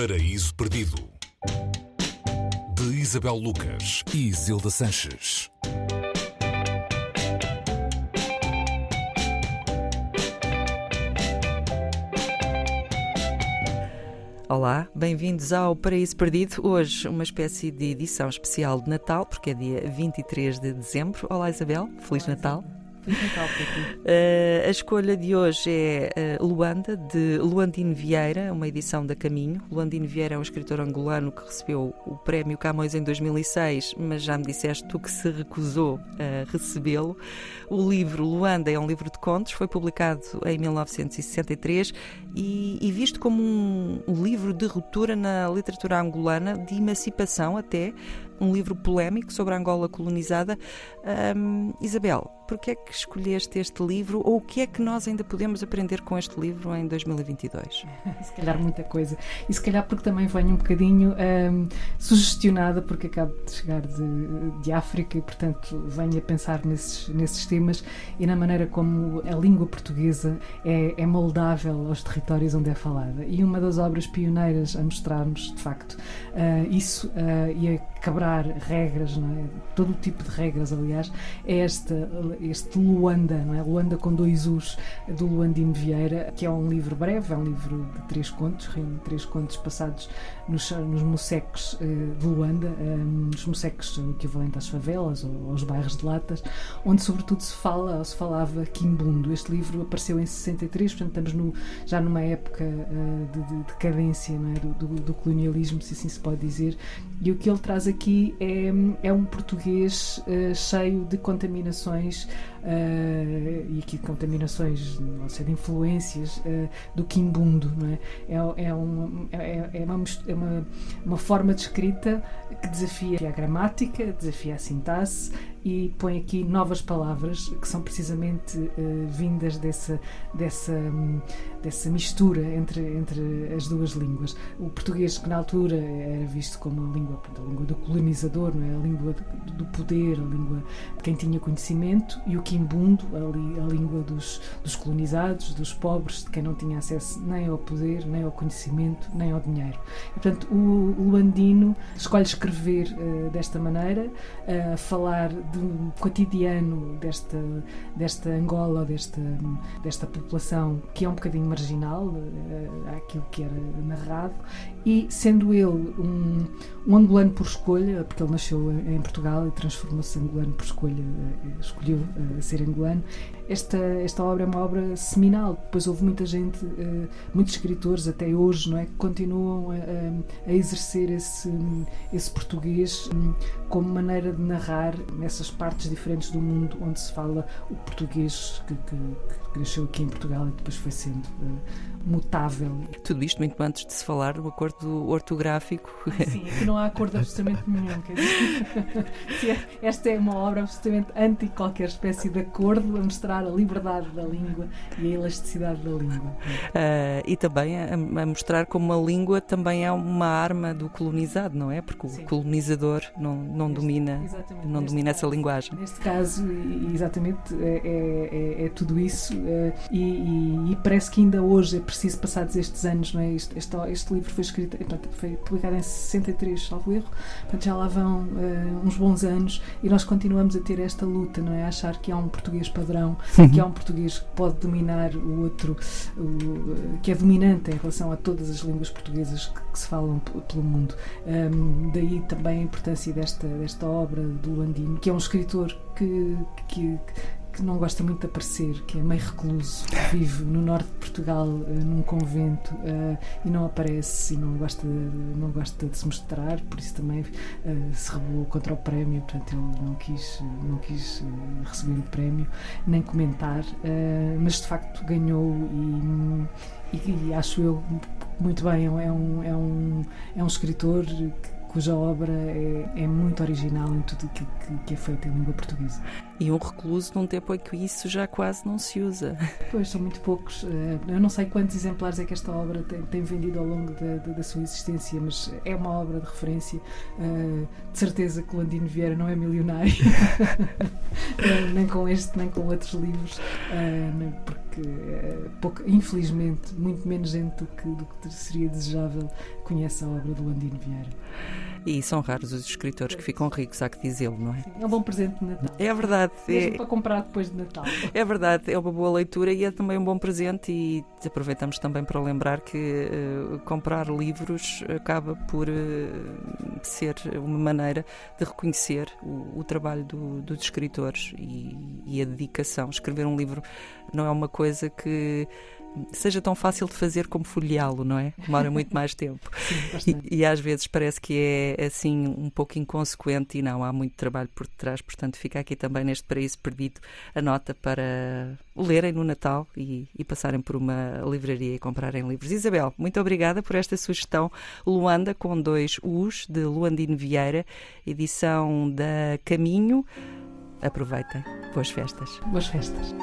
Paraíso Perdido de Isabel Lucas e Zilda Sanches. Olá, bem-vindos ao Paraíso Perdido. Hoje, uma espécie de edição especial de Natal, porque é dia 23 de dezembro. Olá, Isabel, Feliz Olá, Natal. Uh, a escolha de hoje é uh, Luanda, de Luandino Vieira, uma edição da Caminho. Luandino Vieira é um escritor angolano que recebeu o prémio Camões em 2006, mas já me disseste tu que se recusou a recebê-lo. O livro Luanda é um livro de contos, foi publicado em 1963 e, e visto como um, um livro de ruptura na literatura angolana, de emancipação até, um livro polémico sobre a Angola colonizada. Um, Isabel, porquê é que escolheste este livro ou o que é que nós ainda podemos aprender com este livro em 2022? se calhar muita coisa. E se calhar porque também venho um bocadinho um, sugestionada, porque acabo de chegar de, de África e, portanto, venho a pensar nesses, nesses temas e na maneira como a língua portuguesa é, é moldável aos territórios onde é falada. E uma das obras pioneiras a mostrar-nos, de facto, uh, isso uh, e a quebrar regras, não é? todo o tipo de regras, aliás, é esta, este Luanda, não é? Luanda com dois U's, do Luandino Vieira, que é um livro breve, é um livro de três contos, três contos passados nos, nos uh, de Luanda, um, os moseques são o equivalente às favelas ou aos bairros de latas, onde sobretudo se fala, ou se falava quimbundo. Este livro apareceu em 63, portanto estamos no, já numa época uh, de, de decadência é? do, do, do colonialismo, se assim se pode dizer, e o que ele traz aqui é, é um português cheio de contaminações uh, e aqui contaminações, não sei, de influências uh, do quimbundo, não é? É, é, um, é, é, uma, é uma, uma forma de escrita que desafia a gramática, desafia a sintaxe e põe aqui novas palavras que são precisamente uh, vindas dessa, dessa, um, dessa mistura entre, entre as duas línguas. O português, que na altura era visto como a língua, a língua do colonizador, não é? a língua do poder, a língua de quem tinha conhecimento, e o quimbundo, a, a língua dos, dos colonizados, dos pobres, de quem não tinha acesso nem ao poder, nem ao conhecimento, nem ao dinheiro. E, portanto, o, o Luandino escolhe escrever uh, desta maneira, uh, falar do cotidiano desta, desta Angola, desta, desta população que é um bocadinho marginal uh, àquilo que era narrado, e sendo ele um, um angolano por escolha, porque ele nasceu em Portugal e transformou-se em angolano por escolha, uh, escolheu uh, ser angolano, esta, esta obra é uma obra seminal. Depois houve muita gente, muitos escritores até hoje, não é, que continuam a, a exercer esse, esse português um, como maneira de narrar nessas partes diferentes do mundo onde se fala o português que, que, que nasceu aqui em Portugal e depois foi sendo mutável. Tudo isto muito antes de se falar do acordo ortográfico. Sim, aqui não há acordo absolutamente nenhum. Quer dizer, esta é uma obra absolutamente anti qualquer espécie de acordo a mostrar a liberdade da língua e a elasticidade da língua. Uh, e também a, a, mostrar como a língua também é uma arma do colonizado, não é? Porque o Sim. colonizador não, não neste, domina, não domina caso, essa linguagem. Neste caso, exatamente, é, é, é tudo isso uh, e, e, e, parece que ainda hoje é preciso, passados estes anos, não é? Este, este, este livro foi escrito, portanto, foi publicado em 63, salvo erro, portanto já lá vão uh, uns bons anos e nós continuamos a ter esta luta, não é? A achar que há um português padrão que há um português que pode dominar o outro, o, que é dominante em relação a todas as línguas portuguesas que, que se falam pelo mundo. Um, daí também a importância desta, desta obra do Luandino, que é um escritor que, que, que não gosta muito de aparecer, que é meio recluso, vive no norte de Portugal, uh, num convento, uh, e não aparece e não gosta, não gosta de se mostrar, por isso também uh, se rebelou contra o prémio, portanto ele não quis, não quis receber o prémio, nem comentar, mas de facto ganhou e, e, e acho eu muito bem, é um, é um, é um escritor que cuja obra é, é muito original em tudo aquilo que, que, é feito em língua portuguesa. E um recluso num tempo em que isso já quase não se usa. Pois, são muito poucos. Eh, eu não sei quantos exemplares é que esta obra tem, tem vendido ao longo da, da, da, sua existência, mas é uma obra de referência. Eh, de certeza que Landino Vieira não é milionário, nem com este, nem com outros livros, eh, que uh, pouco, infelizmente muito menos gente do que, do que seria desejável conhece a obra do Landino Vieira. E são raros os escritores que ficam ricos, há que dizê-lo, não é? É um bom presente de Natal. É verdade. Mesmo é... para comprar depois de Natal. É verdade, é uma boa leitura e é também um bom presente e aproveitamos também para lembrar que uh, comprar livros acaba por uh, ser uma maneira de reconhecer o, o trabalho do, dos escritores e, e a dedicação. Escrever um livro não é uma coisa que seja tão fácil de fazer como folheá-lo, não é? Demora muito mais tempo. Sim, e, e, às vezes parece que é assim um pouco inconsequente e não, há muito trabalho por detrás, portanto fica aqui também neste paraíso perdido a nota para lerem no Natal e, e passarem por uma livraria e comprarem livros. Isabel, muito obrigada por esta sugestão. Luanda com dois U's de Luandino Vieira, edição da Caminho. Aproveitem. Boas festas. Boas festas.